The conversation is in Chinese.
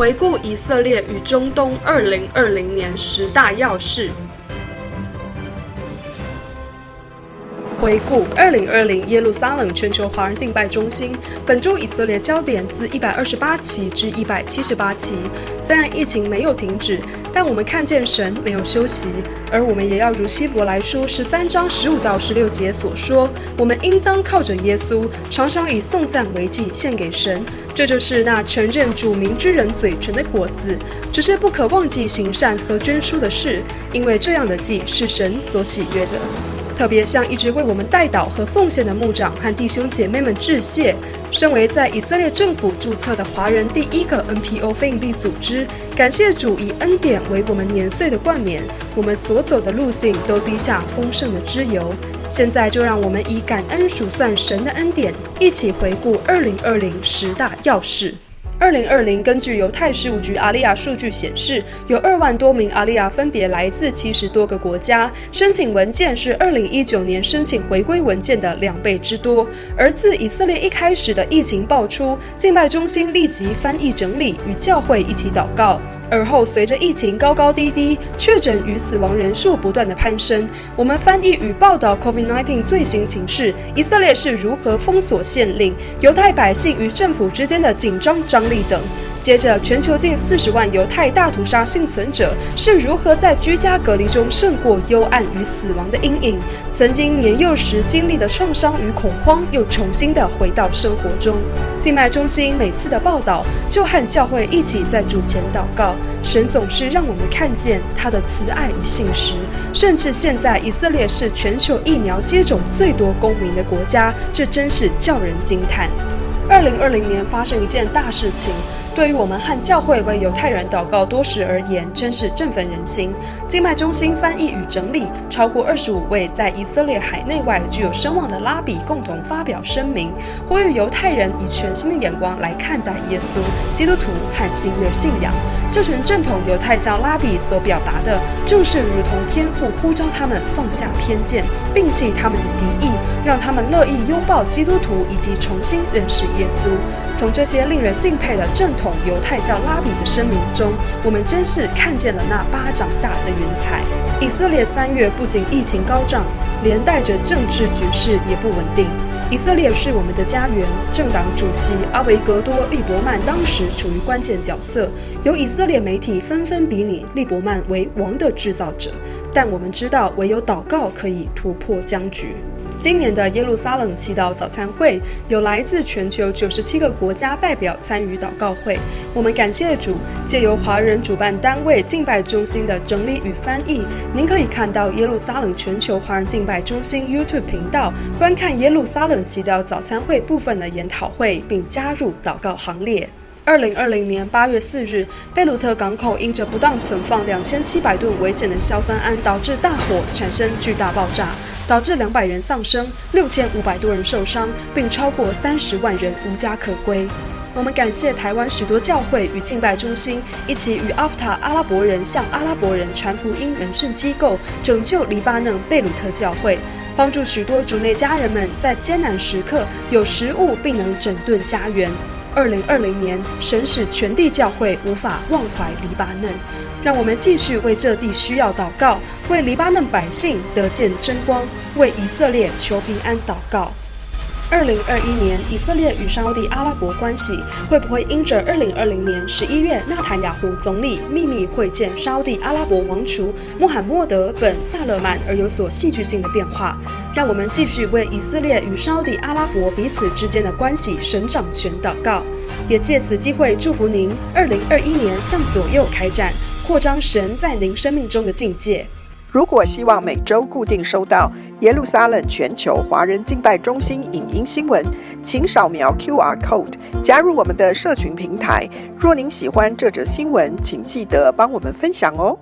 回顾以色列与中东二零二零年十大要事。回顾二零二零耶路撒冷全球华人敬拜中心，本周以色列焦点自一百二十八期至一百七十八期。虽然疫情没有停止，但我们看见神没有休息，而我们也要如希伯来书十三章十五到十六节所说，我们应当靠着耶稣，常常以颂赞为祭献给神，这就是那承认主名之人嘴唇的果子。只是不可忘记行善和捐书的事，因为这样的祭是神所喜悦的。特别向一直为我们代祷和奉献的牧长和弟兄姐妹们致谢。身为在以色列政府注册的华人第一个 NPO 非营利组织，感谢主以恩典为我们年岁的冠冕，我们所走的路径都滴下丰盛的脂油。现在就让我们以感恩数算神的恩典，一起回顾2020十大要事。二零二零，根据犹太事务局阿利亚数据显示，有二万多名阿利亚分别来自七十多个国家，申请文件是二零一九年申请回归文件的两倍之多。而自以色列一开始的疫情爆出，敬拜中心立即翻译整理，与教会一起祷告。而后，随着疫情高高低低，确诊与死亡人数不断的攀升，我们翻译与报道 COVID-19 最新情势，以色列是如何封锁县令，犹太百姓与政府之间的紧张张力等。接着，全球近四十万犹太大屠杀幸存者是如何在居家隔离中胜过幽暗与死亡的阴影？曾经年幼时经历的创伤与恐慌又重新的回到生活中。静脉中心每次的报道，就和教会一起在主前祷告，神总是让我们看见他的慈爱与信实。甚至现在，以色列是全球疫苗接种最多公民的国家，这真是叫人惊叹。二零二零年发生一件大事情。对于我们和教会为犹太人祷告多时而言，真是振奋人心。静脉中心翻译与整理超过二十五位在以色列海内外具有声望的拉比共同发表声明，呼吁犹太人以全新的眼光来看待耶稣、基督徒和新约信仰。这群正统犹太教拉比所表达的，就是如同天父呼召他们放下偏见，摒弃他们的敌意，让他们乐意拥抱基督徒以及重新认识耶稣。从这些令人敬佩的正统犹太教拉比的声明中，我们真是看见了那巴掌大的云彩。以色列三月不仅疫情高涨，连带着政治局势也不稳定。以色列是我们的家园，政党主席阿维格多·利伯曼当时处于关键角色，有以色列媒体纷纷比拟利伯曼为王的制造者。但我们知道，唯有祷告可以突破僵局。今年的耶路撒冷祈祷早餐会有来自全球九十七个国家代表参与祷告会。我们感谢主，借由华人主办单位敬拜中心的整理与翻译，您可以看到耶路撒冷全球华人敬拜中心 YouTube 频道，观看耶路撒冷祈祷早餐会部分的研讨会，并加入祷告行列。二零二零年八月四日，贝鲁特港口因着不当存放两千七百吨危险的硝酸铵，导致大火产生巨大爆炸。导致两百人丧生，六千五百多人受伤，并超过三十万人无家可归。我们感谢台湾许多教会与敬拜中心一起与阿夫塔阿拉伯人向阿拉伯人传福音人训机构拯救黎巴嫩贝鲁特教会，帮助许多主内家人们在艰难时刻有食物，并能整顿家园。二零二零年，神使全地教会无法忘怀黎巴嫩。让我们继续为这地需要祷告，为黎巴嫩百姓得见真光，为以色列求平安祷告。二零二一年，以色列与沙乌地阿拉伯关系会不会因着二零二零年十一月纳坦雅胡总理秘密会见沙乌地阿拉伯王储穆罕默德本萨勒曼而有所戏剧性的变化？让我们继续为以色列与沙乌地阿拉伯彼此之间的关系神掌权祷告，也借此机会祝福您二零二一年向左右开战。扩张神在您生命中的境界。如果希望每周固定收到耶路撒冷全球华人敬拜中心影音新闻，请扫描 QR Code 加入我们的社群平台。若您喜欢这则新闻，请记得帮我们分享哦。